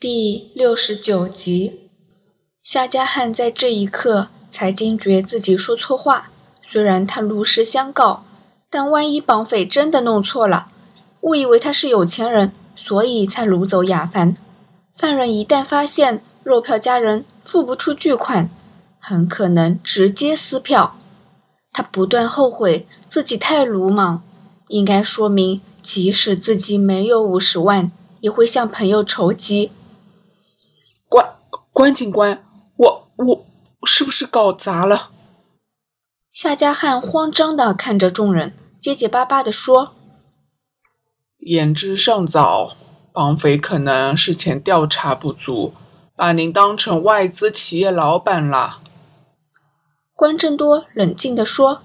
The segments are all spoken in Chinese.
第六十九集，夏家汉在这一刻才惊觉自己说错话。虽然他如实相告，但万一绑匪真的弄错了，误以为他是有钱人，所以才掳走雅凡。犯人一旦发现肉票家人付不出巨款，很可能直接撕票。他不断后悔自己太鲁莽，应该说明，即使自己没有五十万，也会向朋友筹集。关关警官，我我是不是搞砸了？夏家汉慌张的看着众人，结结巴巴的说：“言之尚早，绑匪可能事前调查不足，把您当成外资企业老板了。”关正多冷静的说：“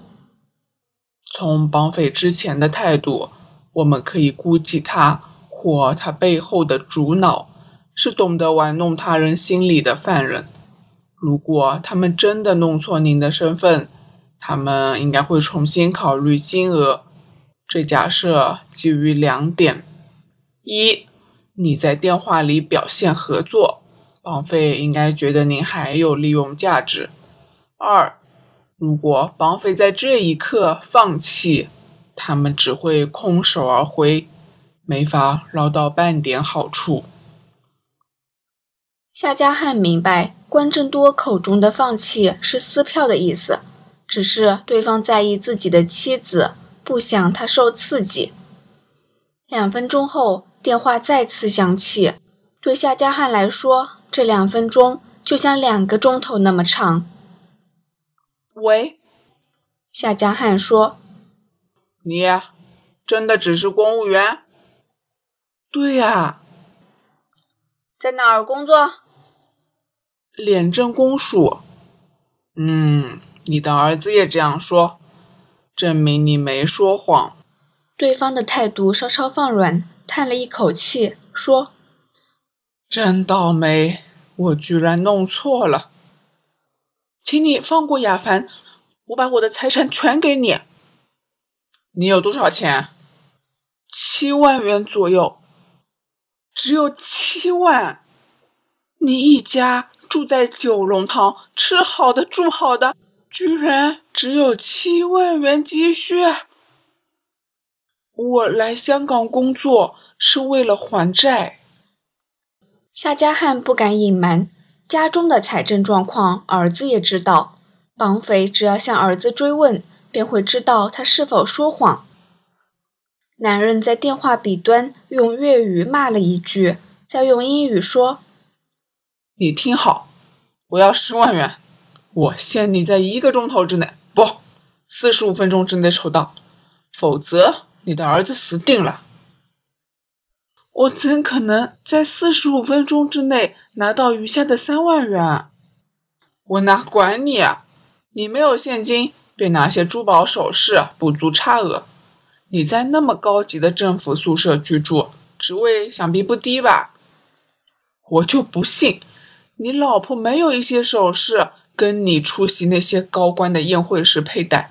从绑匪之前的态度，我们可以估计他或他背后的主脑。”是懂得玩弄他人心理的犯人。如果他们真的弄错您的身份，他们应该会重新考虑金额。这假设基于两点：一，你在电话里表现合作，绑匪应该觉得您还有利用价值；二，如果绑匪在这一刻放弃，他们只会空手而回，没法捞到半点好处。夏家汉明白关正多口中的放弃是撕票的意思，只是对方在意自己的妻子，不想他受刺激。两分钟后，电话再次响起，对夏家汉来说，这两分钟就像两个钟头那么长。喂，夏家汉说：“你真的只是公务员？”“对呀。”“在哪儿工作？”廉政公署，嗯，你的儿子也这样说，证明你没说谎。对方的态度稍稍放软，叹了一口气，说：“真倒霉，我居然弄错了。请你放过亚凡，我把我的财产全给你。你有多少钱？七万元左右，只有七万，你一家。”住在九龙塘，吃好的，住好的，居然只有七万元积蓄。我来香港工作是为了还债。夏家汉不敢隐瞒家中的财政状况，儿子也知道。绑匪只要向儿子追问，便会知道他是否说谎。男人在电话彼端用粤语骂了一句，再用英语说。你听好，我要十万元，我限你在一个钟头之内，不，四十五分钟之内筹到，否则你的儿子死定了。我怎可能在四十五分钟之内拿到余下的三万元？我哪管你啊！你没有现金，便拿些珠宝首饰补足差额。你在那么高级的政府宿舍居住，职位想必不低吧？我就不信。你老婆没有一些首饰跟你出席那些高官的宴会时佩戴。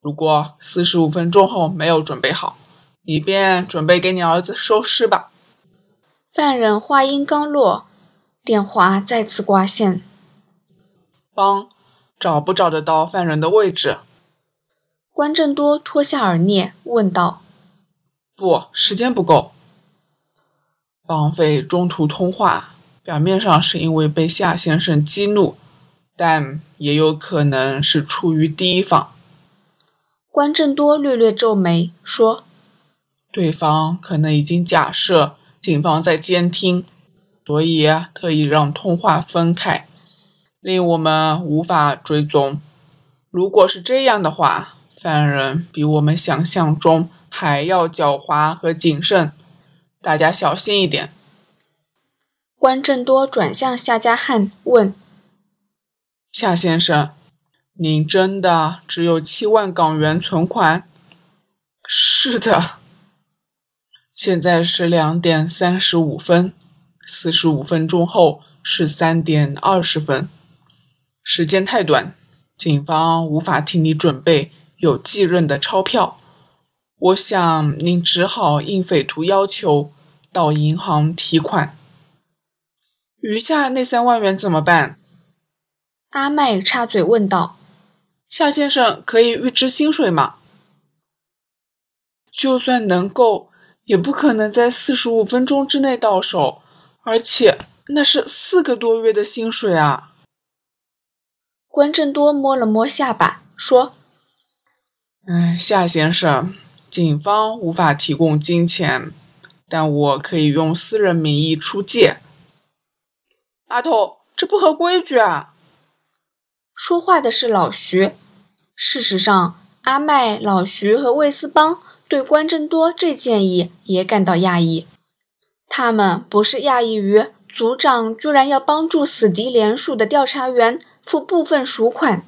如果四十五分钟后没有准备好，你便准备给你儿子收尸吧。犯人话音刚落，电话再次挂线。帮，找不找得到犯人的位置？关正多脱下耳镊问道。不，时间不够。绑匪中途通话。表面上是因为被夏先生激怒，但也有可能是出于提防。关正多略略皱眉说：“对方可能已经假设警方在监听，所以特意让通话分开，令我们无法追踪。如果是这样的话，犯人比我们想象中还要狡猾和谨慎，大家小心一点。”关正多转向夏家汉问：“夏先生，您真的只有七万港元存款？”“是的。”“现在是两点三十五分，四十五分钟后是三点二十分，时间太短，警方无法替你准备有继任的钞票。我想您只好应匪徒要求到银行提款。”余下那三万元怎么办？阿麦插嘴问道。夏先生可以预支薪水吗？就算能够，也不可能在四十五分钟之内到手，而且那是四个多月的薪水啊！关正多摸了摸下巴，说：“哎，夏先生，警方无法提供金钱，但我可以用私人名义出借。”阿头，这不合规矩啊！说话的是老徐。事实上，阿麦、老徐和魏思邦对关正多这建议也感到讶异。他们不是讶异于组长居然要帮助死敌连署的调查员付部分赎款，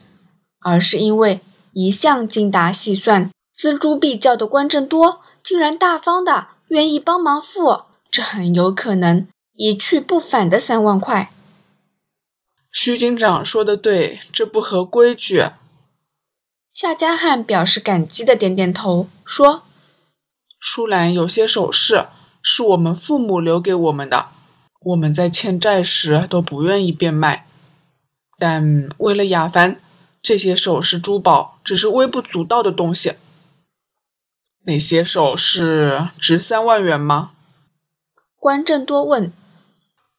而是因为一向精打细算、锱铢必较的关正多竟然大方的愿意帮忙付，这很有可能。一去不返的三万块，徐警长说的对，这不合规矩。夏家汉表示感激的点点头，说：“舒兰有些首饰是我们父母留给我们的，我们在欠债时都不愿意变卖，但为了雅凡，这些首饰珠宝只是微不足道的东西。那些首饰值三万元吗？”关正多问。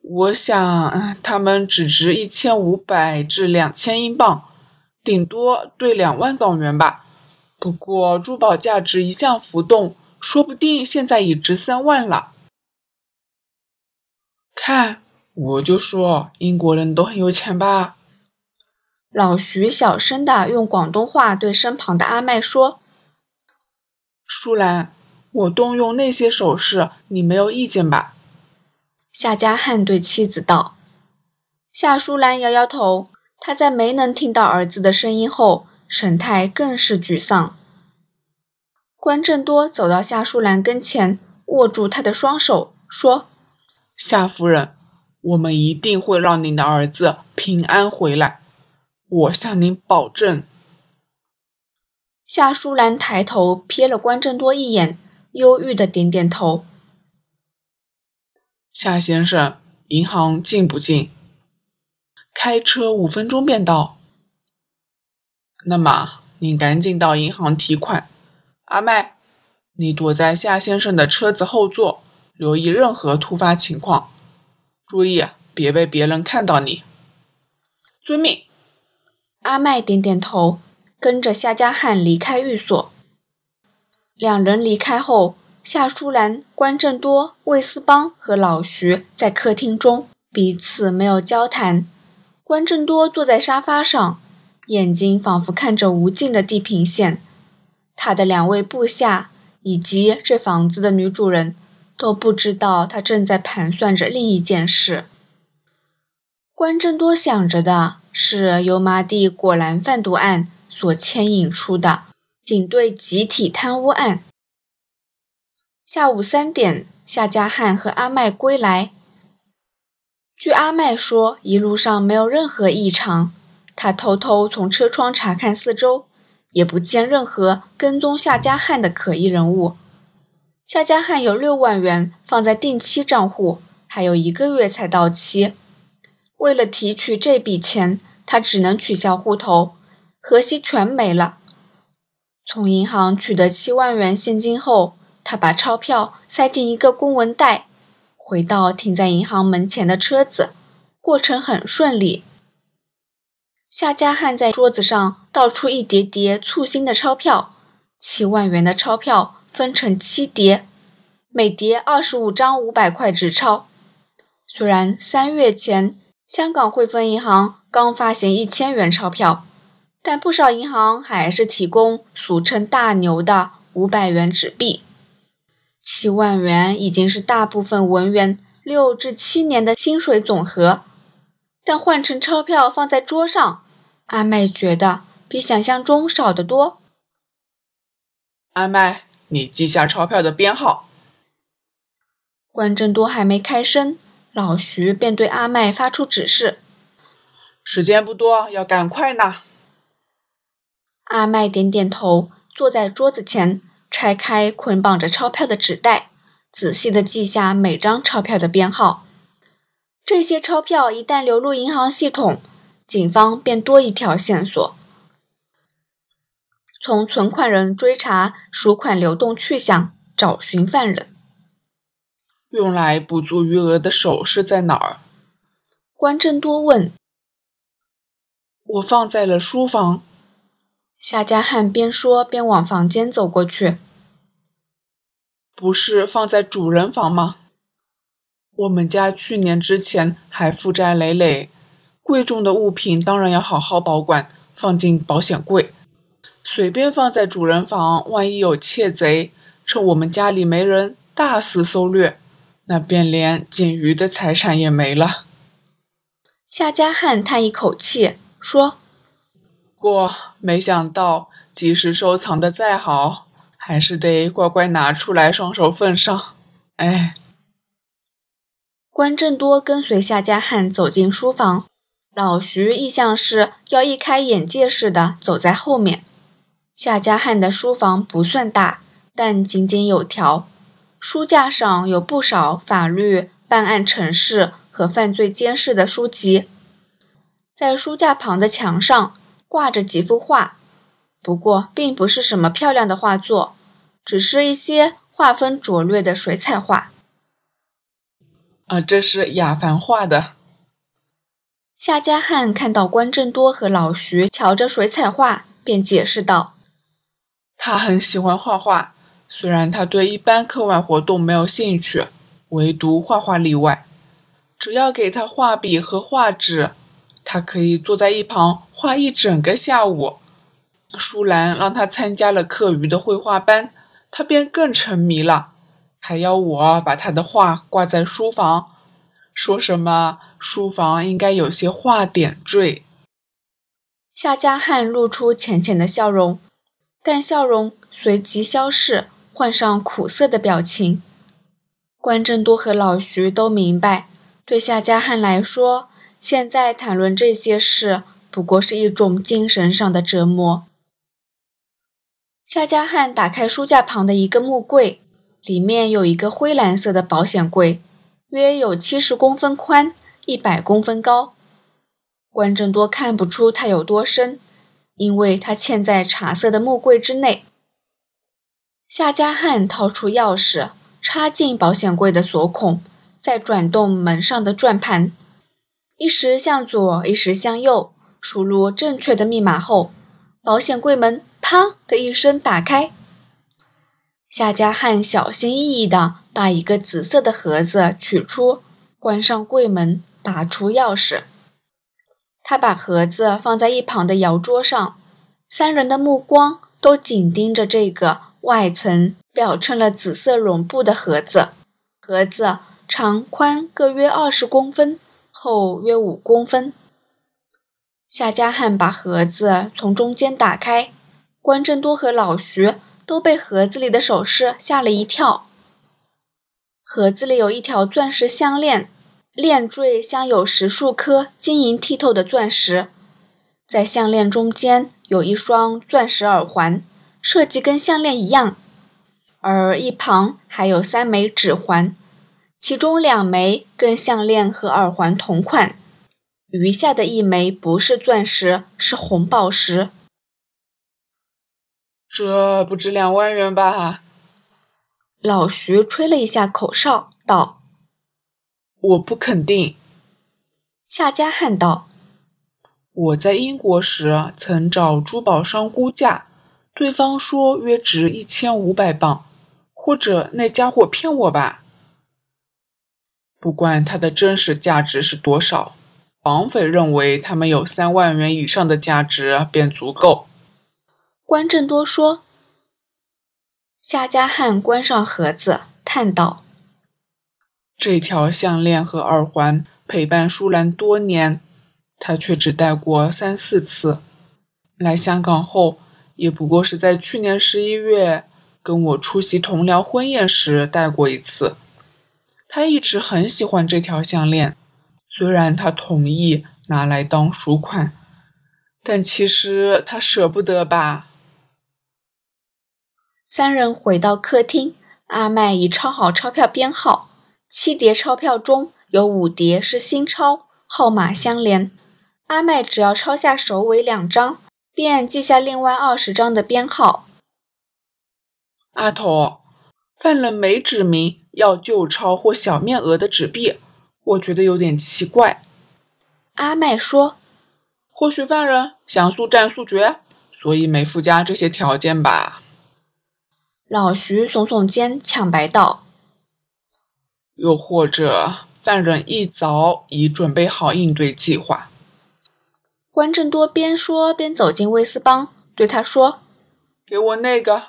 我想，他们只值一千五百至两千英镑，顶多兑两万港元吧。不过珠宝价值一向浮动，说不定现在已值三万了。看，我就说英国人都很有钱吧。老徐小声的用广东话对身旁的阿麦说：“舒兰，我动用那些首饰，你没有意见吧？”夏家汉对妻子道：“夏淑兰摇摇头，她在没能听到儿子的声音后，神态更是沮丧。”关正多走到夏淑兰跟前，握住她的双手，说：“夏夫人，我们一定会让您的儿子平安回来，我向您保证。”夏淑兰抬头瞥了关正多一眼，忧郁的点点头。夏先生，银行近不近？开车五分钟便到。那么，你赶紧到银行提款。阿麦，你躲在夏先生的车子后座，留意任何突发情况，注意别被别人看到你。遵命。阿麦点点头，跟着夏家汉离开寓所。两人离开后。夏淑兰、关正多、魏思邦和老徐在客厅中彼此没有交谈。关正多坐在沙发上，眼睛仿佛看着无尽的地平线。他的两位部下以及这房子的女主人都不知道他正在盘算着另一件事。关正多想着的是油麻地果篮贩毒案所牵引出的警队集体贪污案。下午三点，夏家汉和阿麦归来。据阿麦说，一路上没有任何异常。他偷偷从车窗查看四周，也不见任何跟踪夏家汉的可疑人物。夏家汉有六万元放在定期账户，还有一个月才到期。为了提取这笔钱，他只能取消户头，荷西全没了。从银行取得七万元现金后。他把钞票塞进一个公文袋，回到停在银行门前的车子，过程很顺利。夏家汉在桌子上倒出一叠叠簇新的钞票，七万元的钞票分成七叠，每叠二十五张五百块纸钞。虽然三月前香港汇丰银行刚发行一千元钞票，但不少银行还是提供俗称“大牛”的五百元纸币。七万元已经是大部分文员六至七年的薪水总和，但换成钞票放在桌上，阿麦觉得比想象中少得多。阿麦，你记下钞票的编号。关正多还没开声，老徐便对阿麦发出指示：“时间不多，要赶快呢。”阿麦点点头，坐在桌子前。拆开捆绑着钞票的纸袋，仔细地记下每张钞票的编号。这这些钞票一旦流入银行系统，警方便多一条线索，从存款人追查赎款流动去向，找寻犯人。用来补足余额的首饰在哪儿？关正多问。我放在了书房。夏家汉边说边往房间走过去。不是放在主人房吗？我们家去年之前还负债累累，贵重的物品当然要好好保管，放进保险柜。随便放在主人房，万一有窃贼趁我们家里没人，大肆搜掠。那便连仅余的财产也没了。夏家汉叹一口气说：“过没想到，即使收藏的再好，还是得乖乖拿出来，双手奉上。”哎。关正多跟随夏家汉走进书房，老徐亦像是要一开眼界似的走在后面。夏家汉的书房不算大，但井井有条。书架上有不少法律、办案、程式和犯罪监视的书籍，在书架旁的墙上挂着几幅画，不过并不是什么漂亮的画作，只是一些画风拙劣的水彩画。啊，这是亚凡画的。夏家汉看到关正多和老徐瞧着水彩画，便解释道：“他很喜欢画画。”虽然他对一般课外活动没有兴趣，唯独画画例外。只要给他画笔和画纸，他可以坐在一旁画一整个下午。舒兰让他参加了课余的绘画班，他便更沉迷了，还要我把他的画挂在书房，说什么书房应该有些画点缀。夏家汉露出浅浅的笑容，但笑容随即消逝。换上苦涩的表情，关正多和老徐都明白，对夏家汉来说，现在谈论这些事不过是一种精神上的折磨。夏家汉打开书架旁的一个木柜，里面有一个灰蓝色的保险柜，约有七十公分宽，一百公分高。关正多看不出它有多深，因为它嵌在茶色的木柜之内。夏家汉掏出钥匙，插进保险柜的锁孔，再转动门上的转盘，一时向左，一时向右，输入正确的密码后，保险柜门“啪”的一声打开。夏家汉小心翼翼地把一个紫色的盒子取出，关上柜门，拔出钥匙。他把盒子放在一旁的摇桌上，三人的目光都紧盯着这个。外层表衬了紫色绒布的盒子，盒子长宽各约二十公分，厚约五公分。夏家汉把盒子从中间打开，关正多和老徐都被盒子里的首饰吓了一跳。盒子里有一条钻石项链，链坠镶有十数颗晶莹剔透的钻石，在项链中间有一双钻石耳环。设计跟项链一样，而一旁还有三枚指环，其中两枚跟项链和耳环同款，余下的一枚不是钻石，是红宝石。这不值两万元吧？老徐吹了一下口哨，道：“我不肯定。”夏家汉道：“我在英国时曾找珠宝商估价。”对方说约值一千五百磅，或者那家伙骗我吧。不管它的真实价值是多少，绑匪认为他们有三万元以上的价值便足够。关正多说。夏家汉关上盒子，叹道：“这条项链和耳环陪伴舒兰多年，他却只戴过三四次。来香港后。”也不过是在去年十一月跟我出席同僚婚宴时戴过一次。他一直很喜欢这条项链，虽然他同意拿来当赎款，但其实他舍不得吧。三人回到客厅，阿麦已抄好钞票编号，七叠钞票中有五叠是新钞，号码相连。阿麦只要抄下首尾两张，便记下另外二十张的编号。阿头，犯人没指明要旧钞或小面额的纸币，我觉得有点奇怪。阿麦说：“或许犯人想速战速决，所以没附加这些条件吧。”老徐耸耸肩，抢白道：“又或者犯人一早已准备好应对计划。”关正多边说边走进魏斯邦，对他说：“给我那个。”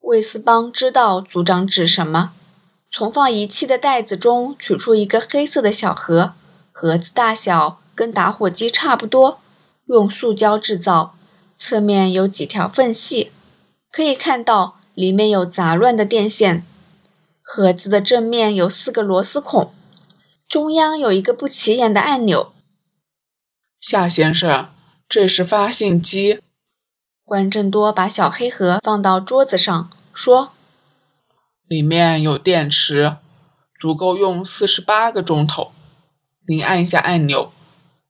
魏斯邦知道组长指什么，从放仪器的袋子中取出一个黑色的小盒，盒子大小跟打火机差不多，用塑胶制造，侧面有几条缝隙，可以看到里面有杂乱的电线。盒子的正面有四个螺丝孔，中央有一个不起眼的按钮。夏先生，这是发信机。关正多把小黑盒放到桌子上，说：“里面有电池，足够用四十八个钟头。您按一下按钮，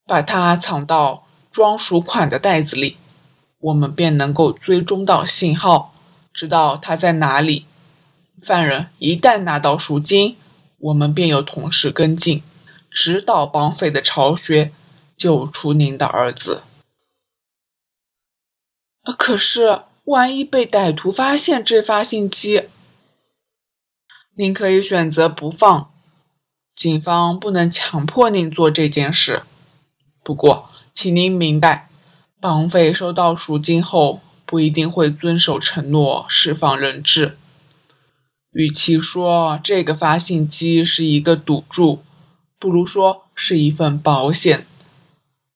把它藏到装赎款的袋子里，我们便能够追踪到信号，知道它在哪里。犯人一旦拿到赎金，我们便有同事跟进，直捣绑匪的巢穴。”救出您的儿子。可是，万一被歹徒发现这发信机，您可以选择不放。警方不能强迫您做这件事。不过，请您明白，绑匪收到赎金后不一定会遵守承诺释放人质。与其说这个发信机是一个赌注，不如说是一份保险。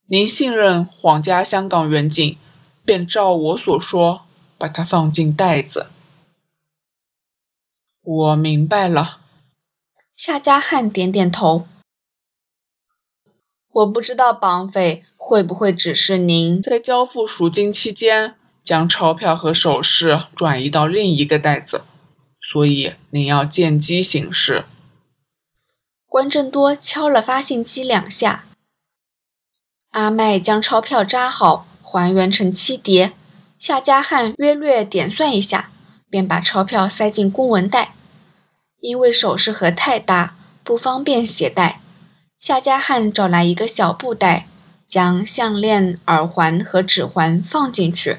您信任皇家香港远景，便照我所说，把它放进袋子。我明白了。夏家汉点点头。我不知道绑匪会不会指示您在交付赎金期间将钞票和首饰转移到另一个袋子，所以您要见机行事。关正多敲了发信机两下。阿麦将钞票扎好，还原成七叠。夏家汉约略点算一下，便把钞票塞进公文袋。因为首饰盒太大，不方便携带，夏家汉找来一个小布袋，将项链、耳环和指环放进去，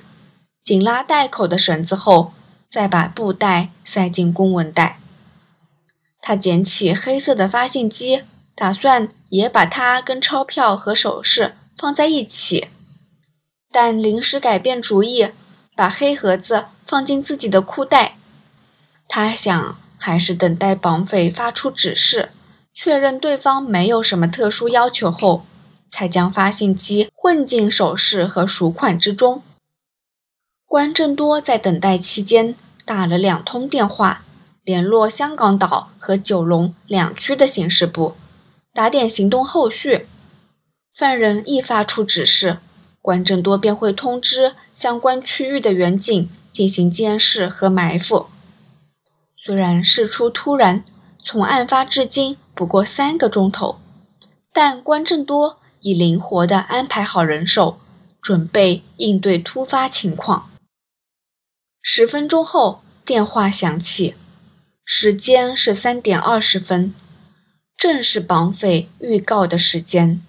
紧拉袋口的绳子后，再把布袋塞进公文袋。他捡起黑色的发信机，打算也把它跟钞票和首饰。放在一起，但临时改变主意，把黑盒子放进自己的裤袋。他想，还是等待绑匪发出指示，确认对方没有什么特殊要求后，才将发信机混进首饰和赎款之中。关正多在等待期间打了两通电话，联络香港岛和九龙两区的刑事部，打点行动后续。犯人一发出指示，关正多便会通知相关区域的远警进行监视和埋伏。虽然事出突然，从案发至今不过三个钟头，但关正多已灵活地安排好人手，准备应对突发情况。十分钟后，电话响起，时间是三点二十分，正是绑匪预告的时间。